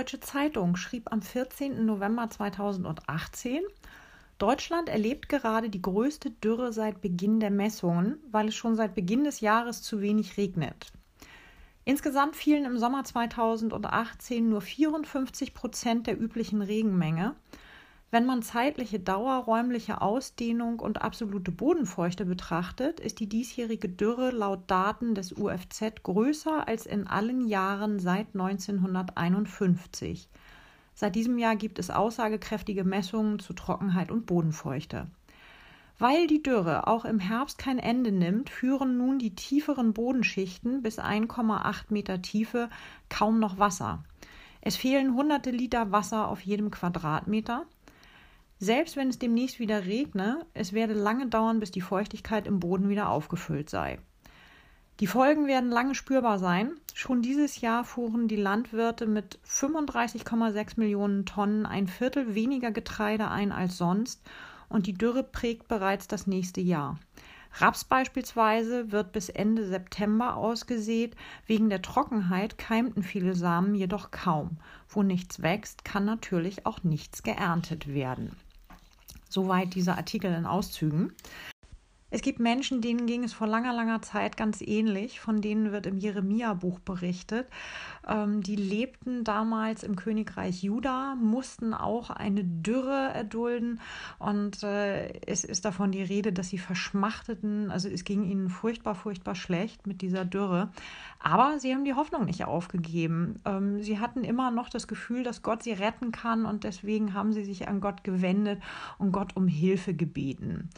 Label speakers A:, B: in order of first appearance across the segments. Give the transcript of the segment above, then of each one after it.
A: Süddeutsche Zeitung schrieb am 14. November 2018, Deutschland erlebt gerade die größte Dürre seit Beginn der Messungen, weil es schon seit Beginn des Jahres zu wenig regnet. Insgesamt fielen im Sommer 2018 nur 54 Prozent der üblichen Regenmenge. Wenn man zeitliche Dauer, räumliche Ausdehnung und absolute Bodenfeuchte betrachtet, ist die diesjährige Dürre laut Daten des UFZ größer als in allen Jahren seit 1951. Seit diesem Jahr gibt es aussagekräftige Messungen zu Trockenheit und Bodenfeuchte. Weil die Dürre auch im Herbst kein Ende nimmt, führen nun die tieferen Bodenschichten bis 1,8 Meter Tiefe kaum noch Wasser. Es fehlen hunderte Liter Wasser auf jedem Quadratmeter. Selbst wenn es demnächst wieder regne, es werde lange dauern, bis die Feuchtigkeit im Boden wieder aufgefüllt sei. Die Folgen werden lange spürbar sein. Schon dieses Jahr fuhren die Landwirte mit 35,6 Millionen Tonnen ein Viertel weniger Getreide ein als sonst und die Dürre prägt bereits das nächste Jahr. Raps beispielsweise wird bis Ende September ausgesät. Wegen der Trockenheit keimten viele Samen jedoch kaum. Wo nichts wächst, kann natürlich auch nichts geerntet werden. Soweit dieser Artikel in Auszügen. Es gibt Menschen, denen ging es vor langer, langer Zeit ganz ähnlich. Von denen wird im Jeremia-Buch berichtet. Ähm, die lebten damals im Königreich Juda, mussten auch eine Dürre erdulden. Und äh, es ist davon die Rede, dass sie verschmachteten. Also es ging ihnen furchtbar, furchtbar schlecht mit dieser Dürre. Aber sie haben die Hoffnung nicht aufgegeben. Ähm, sie hatten immer noch das Gefühl, dass Gott sie retten kann. Und deswegen haben sie sich an Gott gewendet und Gott um Hilfe gebeten.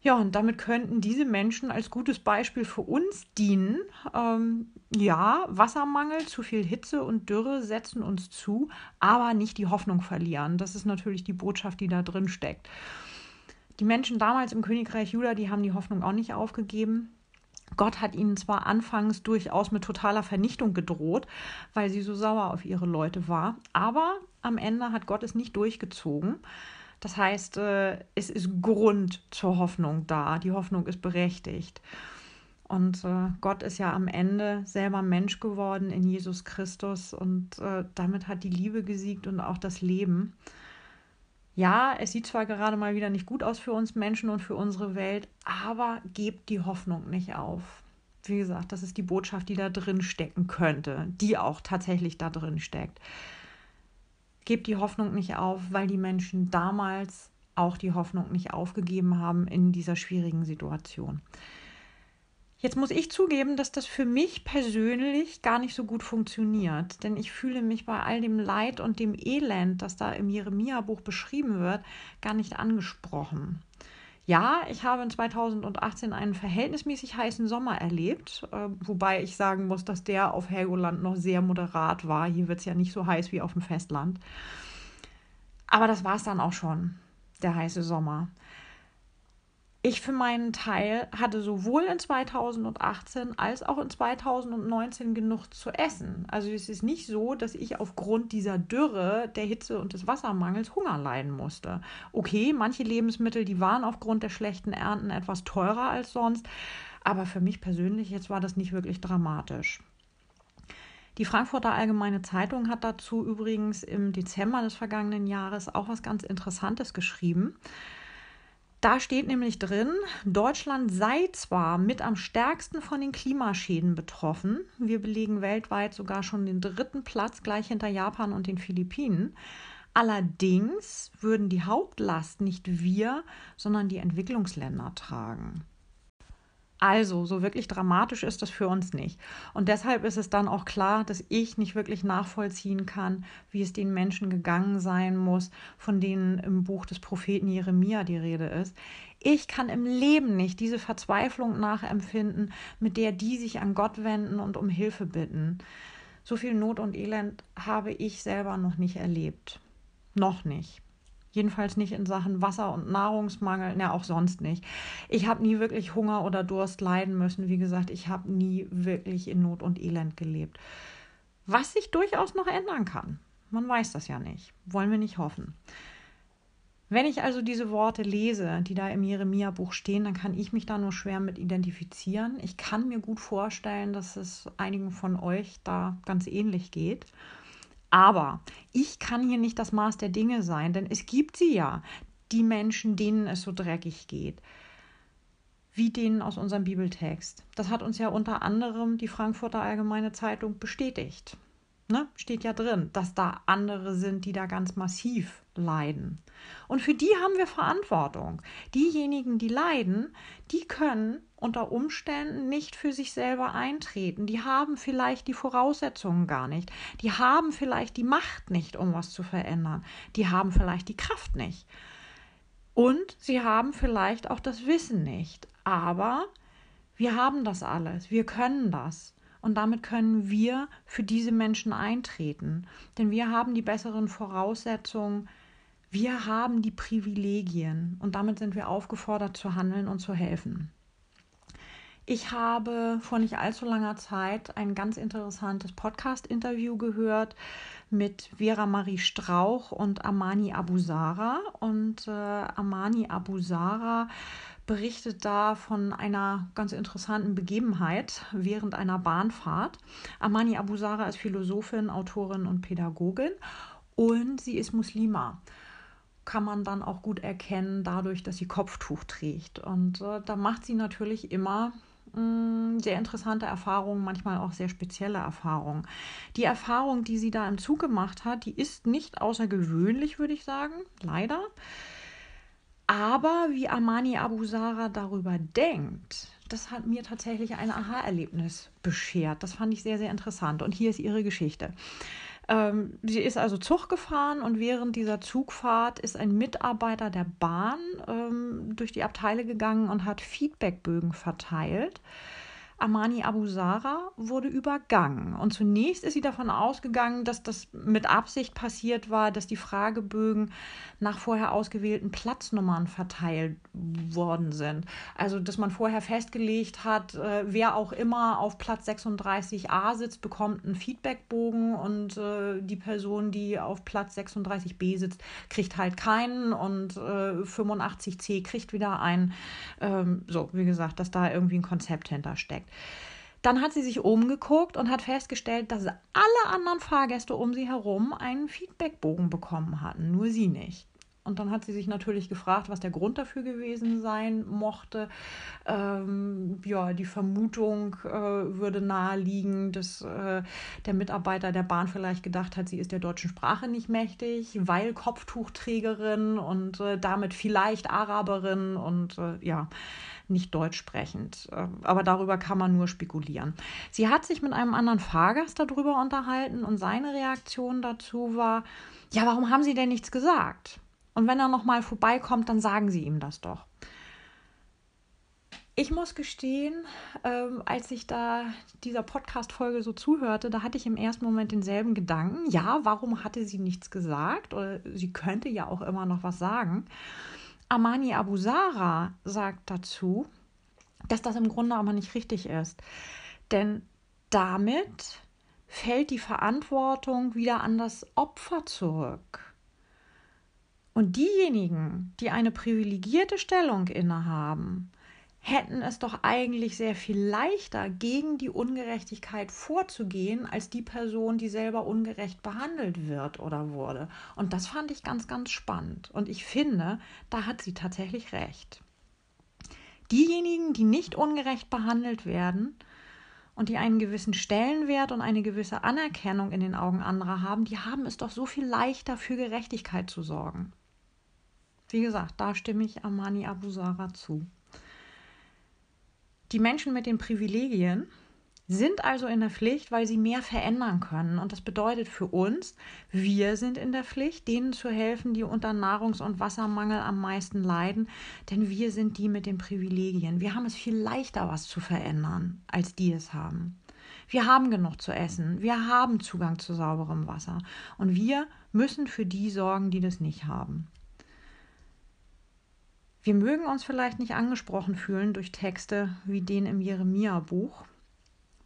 A: Ja, und damit könnten diese Menschen als gutes Beispiel für uns dienen. Ähm, ja, Wassermangel, zu viel Hitze und Dürre setzen uns zu, aber nicht die Hoffnung verlieren. Das ist natürlich die Botschaft, die da drin steckt. Die Menschen damals im Königreich Juda, die haben die Hoffnung auch nicht aufgegeben. Gott hat ihnen zwar anfangs durchaus mit totaler Vernichtung gedroht, weil sie so sauer auf ihre Leute war, aber am Ende hat Gott es nicht durchgezogen. Das heißt, äh, es ist Grund zur Hoffnung da. Die Hoffnung ist berechtigt. Und äh, Gott ist ja am Ende selber Mensch geworden in Jesus Christus und äh, damit hat die Liebe gesiegt und auch das Leben. Ja, es sieht zwar gerade mal wieder nicht gut aus für uns Menschen und für unsere Welt, aber gebt die Hoffnung nicht auf. Wie gesagt, das ist die Botschaft, die da drin stecken könnte, die auch tatsächlich da drin steckt. Gebt die Hoffnung nicht auf, weil die Menschen damals auch die Hoffnung nicht aufgegeben haben in dieser schwierigen Situation. Jetzt muss ich zugeben, dass das für mich persönlich gar nicht so gut funktioniert, denn ich fühle mich bei all dem Leid und dem Elend, das da im Jeremia-Buch beschrieben wird, gar nicht angesprochen. Ja, ich habe in 2018 einen verhältnismäßig heißen Sommer erlebt, äh, wobei ich sagen muss, dass der auf Helgoland noch sehr moderat war. Hier wird es ja nicht so heiß wie auf dem Festland. Aber das war es dann auch schon, der heiße Sommer. Ich für meinen Teil hatte sowohl in 2018 als auch in 2019 genug zu essen. Also es ist nicht so, dass ich aufgrund dieser Dürre, der Hitze und des Wassermangels Hunger leiden musste. Okay, manche Lebensmittel, die waren aufgrund der schlechten Ernten etwas teurer als sonst, aber für mich persönlich jetzt war das nicht wirklich dramatisch. Die Frankfurter Allgemeine Zeitung hat dazu übrigens im Dezember des vergangenen Jahres auch was ganz Interessantes geschrieben. Da steht nämlich drin, Deutschland sei zwar mit am stärksten von den Klimaschäden betroffen, wir belegen weltweit sogar schon den dritten Platz gleich hinter Japan und den Philippinen, allerdings würden die Hauptlast nicht wir, sondern die Entwicklungsländer tragen. Also, so wirklich dramatisch ist das für uns nicht. Und deshalb ist es dann auch klar, dass ich nicht wirklich nachvollziehen kann, wie es den Menschen gegangen sein muss, von denen im Buch des Propheten Jeremia die Rede ist. Ich kann im Leben nicht diese Verzweiflung nachempfinden, mit der die sich an Gott wenden und um Hilfe bitten. So viel Not und Elend habe ich selber noch nicht erlebt. Noch nicht. Jedenfalls nicht in Sachen Wasser- und Nahrungsmangel, na auch sonst nicht. Ich habe nie wirklich Hunger oder Durst leiden müssen. Wie gesagt, ich habe nie wirklich in Not und Elend gelebt. Was sich durchaus noch ändern kann. Man weiß das ja nicht. Wollen wir nicht hoffen. Wenn ich also diese Worte lese, die da im Jeremia-Buch stehen, dann kann ich mich da nur schwer mit identifizieren. Ich kann mir gut vorstellen, dass es einigen von euch da ganz ähnlich geht. Aber ich kann hier nicht das Maß der Dinge sein, denn es gibt sie ja, die Menschen, denen es so dreckig geht, wie denen aus unserem Bibeltext. Das hat uns ja unter anderem die Frankfurter Allgemeine Zeitung bestätigt. Ne? Steht ja drin, dass da andere sind, die da ganz massiv leiden. Und für die haben wir Verantwortung. Diejenigen, die leiden, die können unter Umständen nicht für sich selber eintreten. Die haben vielleicht die Voraussetzungen gar nicht. Die haben vielleicht die Macht nicht, um was zu verändern. Die haben vielleicht die Kraft nicht. Und sie haben vielleicht auch das Wissen nicht. Aber wir haben das alles. Wir können das. Und damit können wir für diese Menschen eintreten. Denn wir haben die besseren Voraussetzungen, wir haben die Privilegien und damit sind wir aufgefordert zu handeln und zu helfen. Ich habe vor nicht allzu langer Zeit ein ganz interessantes Podcast-Interview gehört mit Vera Marie Strauch und Amani Abusara. Und äh, Amani Abusara berichtet da von einer ganz interessanten Begebenheit während einer Bahnfahrt. Amani Abusara ist Philosophin, Autorin und Pädagogin und sie ist Muslima. Kann man dann auch gut erkennen, dadurch, dass sie Kopftuch trägt. Und äh, da macht sie natürlich immer mm, sehr interessante Erfahrungen, manchmal auch sehr spezielle Erfahrungen. Die Erfahrung, die sie da im Zug gemacht hat, die ist nicht außergewöhnlich, würde ich sagen, leider. Aber wie Amani Abu Sara darüber denkt, das hat mir tatsächlich ein Aha-Erlebnis beschert. Das fand ich sehr, sehr interessant. Und hier ist ihre Geschichte. Ähm, sie ist also Zug gefahren und während dieser Zugfahrt ist ein Mitarbeiter der Bahn ähm, durch die Abteile gegangen und hat Feedbackbögen verteilt. Amani Abu Sara wurde übergangen. Und zunächst ist sie davon ausgegangen, dass das mit Absicht passiert war, dass die Fragebögen nach vorher ausgewählten Platznummern verteilt worden sind. Also, dass man vorher festgelegt hat, äh, wer auch immer auf Platz 36a sitzt, bekommt einen Feedbackbogen und äh, die Person, die auf Platz 36b sitzt, kriegt halt keinen und äh, 85c kriegt wieder einen. Ähm, so, wie gesagt, dass da irgendwie ein Konzept hintersteckt. Dann hat sie sich umgeguckt und hat festgestellt, dass alle anderen Fahrgäste um sie herum einen Feedbackbogen bekommen hatten, nur sie nicht. Und dann hat sie sich natürlich gefragt, was der Grund dafür gewesen sein mochte. Ähm, ja, die Vermutung äh, würde naheliegen, dass äh, der Mitarbeiter der Bahn vielleicht gedacht hat, sie ist der deutschen Sprache nicht mächtig, weil Kopftuchträgerin und äh, damit vielleicht Araberin und äh, ja nicht deutsch sprechend. Äh, aber darüber kann man nur spekulieren. Sie hat sich mit einem anderen Fahrgast darüber unterhalten und seine Reaktion dazu war, ja, warum haben Sie denn nichts gesagt? Und wenn er nochmal vorbeikommt, dann sagen Sie ihm das doch. Ich muss gestehen, ähm, als ich da dieser Podcast-Folge so zuhörte, da hatte ich im ersten Moment denselben Gedanken. Ja, warum hatte sie nichts gesagt? Oder sie könnte ja auch immer noch was sagen. Amani Abusara sagt dazu, dass das im Grunde aber nicht richtig ist. Denn damit fällt die Verantwortung wieder an das Opfer zurück. Und diejenigen, die eine privilegierte Stellung innehaben, hätten es doch eigentlich sehr viel leichter, gegen die Ungerechtigkeit vorzugehen, als die Person, die selber ungerecht behandelt wird oder wurde. Und das fand ich ganz, ganz spannend. Und ich finde, da hat sie tatsächlich recht. Diejenigen, die nicht ungerecht behandelt werden und die einen gewissen Stellenwert und eine gewisse Anerkennung in den Augen anderer haben, die haben es doch so viel leichter für Gerechtigkeit zu sorgen. Wie gesagt, da stimme ich Amani Abusara zu. Die Menschen mit den Privilegien sind also in der Pflicht, weil sie mehr verändern können. Und das bedeutet für uns, wir sind in der Pflicht, denen zu helfen, die unter Nahrungs- und Wassermangel am meisten leiden. Denn wir sind die mit den Privilegien. Wir haben es viel leichter, was zu verändern, als die es haben. Wir haben genug zu essen. Wir haben Zugang zu sauberem Wasser. Und wir müssen für die sorgen, die das nicht haben. Wir mögen uns vielleicht nicht angesprochen fühlen durch Texte wie den im Jeremia-Buch,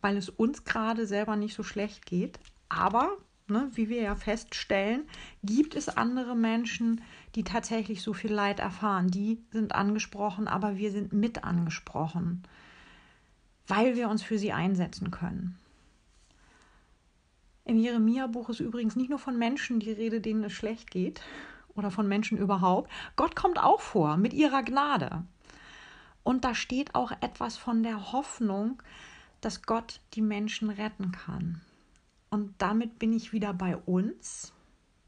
A: weil es uns gerade selber nicht so schlecht geht. Aber ne, wie wir ja feststellen, gibt es andere Menschen, die tatsächlich so viel Leid erfahren. Die sind angesprochen, aber wir sind mit angesprochen, weil wir uns für sie einsetzen können. Im Jeremia-Buch ist übrigens nicht nur von Menschen die Rede, denen es schlecht geht oder von Menschen überhaupt. Gott kommt auch vor mit ihrer Gnade. Und da steht auch etwas von der Hoffnung, dass Gott die Menschen retten kann. Und damit bin ich wieder bei uns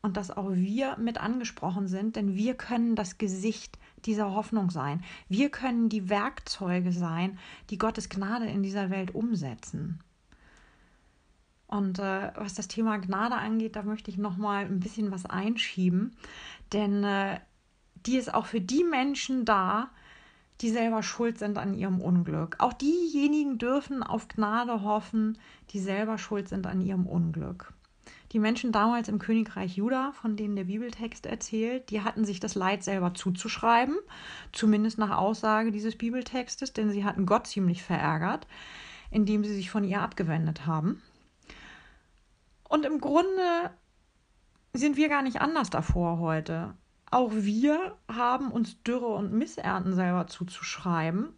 A: und dass auch wir mit angesprochen sind, denn wir können das Gesicht dieser Hoffnung sein. Wir können die Werkzeuge sein, die Gottes Gnade in dieser Welt umsetzen. Und äh, was das Thema Gnade angeht, da möchte ich noch mal ein bisschen was einschieben, denn äh, die ist auch für die Menschen da, die selber schuld sind an ihrem Unglück. Auch diejenigen dürfen auf Gnade hoffen, die selber schuld sind an ihrem Unglück. Die Menschen damals im Königreich Juda, von denen der Bibeltext erzählt, die hatten sich das Leid selber zuzuschreiben, zumindest nach Aussage dieses Bibeltextes, denn sie hatten Gott ziemlich verärgert, indem sie sich von ihr abgewendet haben. Und im Grunde sind wir gar nicht anders davor heute. Auch wir haben uns Dürre und Missernten selber zuzuschreiben,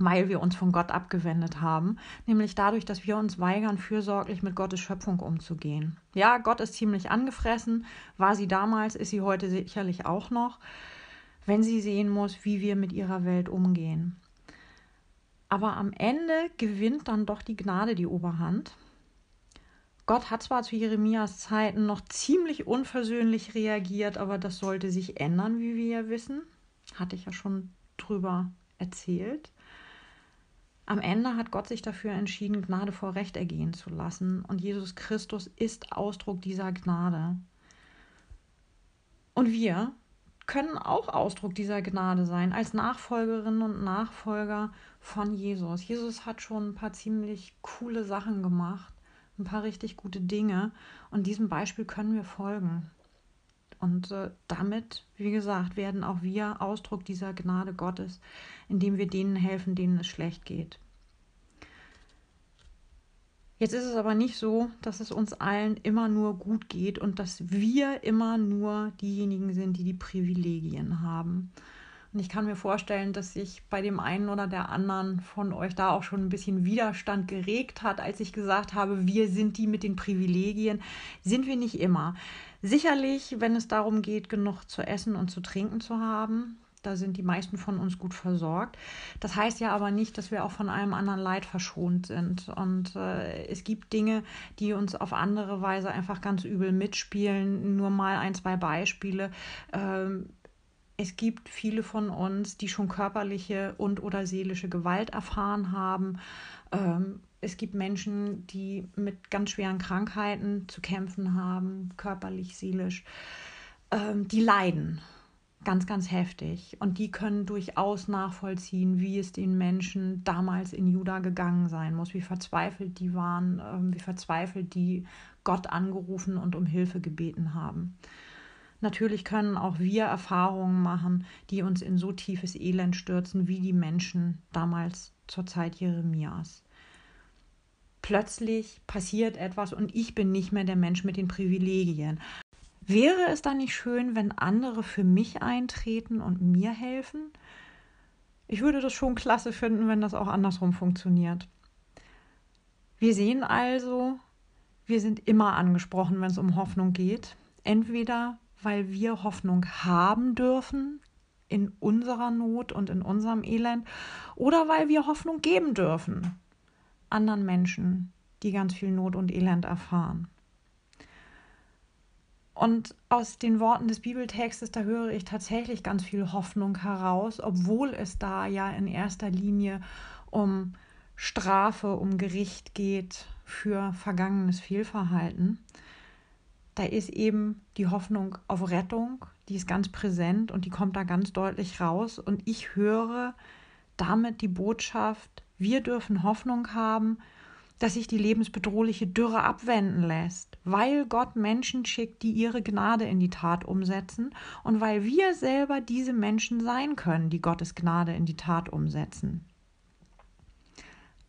A: weil wir uns von Gott abgewendet haben, nämlich dadurch, dass wir uns weigern, fürsorglich mit Gottes Schöpfung umzugehen. Ja, Gott ist ziemlich angefressen, war sie damals, ist sie heute sicherlich auch noch, wenn sie sehen muss, wie wir mit ihrer Welt umgehen. Aber am Ende gewinnt dann doch die Gnade die Oberhand Gott hat zwar zu Jeremias Zeiten noch ziemlich unversöhnlich reagiert, aber das sollte sich ändern, wie wir ja wissen. Hatte ich ja schon drüber erzählt. Am Ende hat Gott sich dafür entschieden, Gnade vor Recht ergehen zu lassen. Und Jesus Christus ist Ausdruck dieser Gnade. Und wir können auch Ausdruck dieser Gnade sein, als Nachfolgerinnen und Nachfolger von Jesus. Jesus hat schon ein paar ziemlich coole Sachen gemacht ein paar richtig gute Dinge. Und diesem Beispiel können wir folgen. Und äh, damit, wie gesagt, werden auch wir Ausdruck dieser Gnade Gottes, indem wir denen helfen, denen es schlecht geht. Jetzt ist es aber nicht so, dass es uns allen immer nur gut geht und dass wir immer nur diejenigen sind, die die Privilegien haben. Und ich kann mir vorstellen, dass sich bei dem einen oder der anderen von euch da auch schon ein bisschen Widerstand geregt hat, als ich gesagt habe, wir sind die mit den Privilegien. Sind wir nicht immer. Sicherlich, wenn es darum geht, genug zu essen und zu trinken zu haben, da sind die meisten von uns gut versorgt. Das heißt ja aber nicht, dass wir auch von allem anderen Leid verschont sind. Und äh, es gibt Dinge, die uns auf andere Weise einfach ganz übel mitspielen. Nur mal ein, zwei Beispiele. Ähm, es gibt viele von uns, die schon körperliche und oder seelische Gewalt erfahren haben. Ähm, es gibt Menschen, die mit ganz schweren Krankheiten zu kämpfen haben, körperlich, seelisch. Ähm, die leiden ganz, ganz heftig. Und die können durchaus nachvollziehen, wie es den Menschen damals in Juda gegangen sein muss, wie verzweifelt die waren, ähm, wie verzweifelt die Gott angerufen und um Hilfe gebeten haben. Natürlich können auch wir Erfahrungen machen, die uns in so tiefes Elend stürzen wie die Menschen damals zur Zeit Jeremias. Plötzlich passiert etwas und ich bin nicht mehr der Mensch mit den Privilegien. Wäre es dann nicht schön, wenn andere für mich eintreten und mir helfen? Ich würde das schon klasse finden, wenn das auch andersrum funktioniert. Wir sehen also, wir sind immer angesprochen, wenn es um Hoffnung geht. Entweder weil wir Hoffnung haben dürfen in unserer Not und in unserem Elend oder weil wir Hoffnung geben dürfen anderen Menschen, die ganz viel Not und Elend erfahren. Und aus den Worten des Bibeltextes, da höre ich tatsächlich ganz viel Hoffnung heraus, obwohl es da ja in erster Linie um Strafe, um Gericht geht für vergangenes Fehlverhalten da ist eben die Hoffnung auf Rettung, die ist ganz präsent und die kommt da ganz deutlich raus. Und ich höre damit die Botschaft, wir dürfen Hoffnung haben, dass sich die lebensbedrohliche Dürre abwenden lässt, weil Gott Menschen schickt, die ihre Gnade in die Tat umsetzen und weil wir selber diese Menschen sein können, die Gottes Gnade in die Tat umsetzen.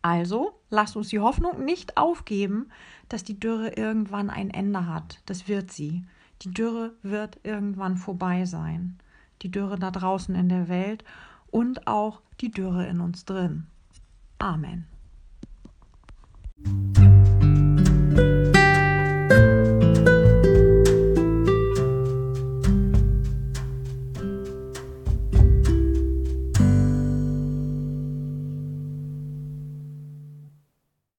A: Also lasst uns die Hoffnung nicht aufgeben, dass die Dürre irgendwann ein Ende hat. Das wird sie. Die Dürre wird irgendwann vorbei sein. Die Dürre da draußen in der Welt und auch die Dürre in uns drin. Amen.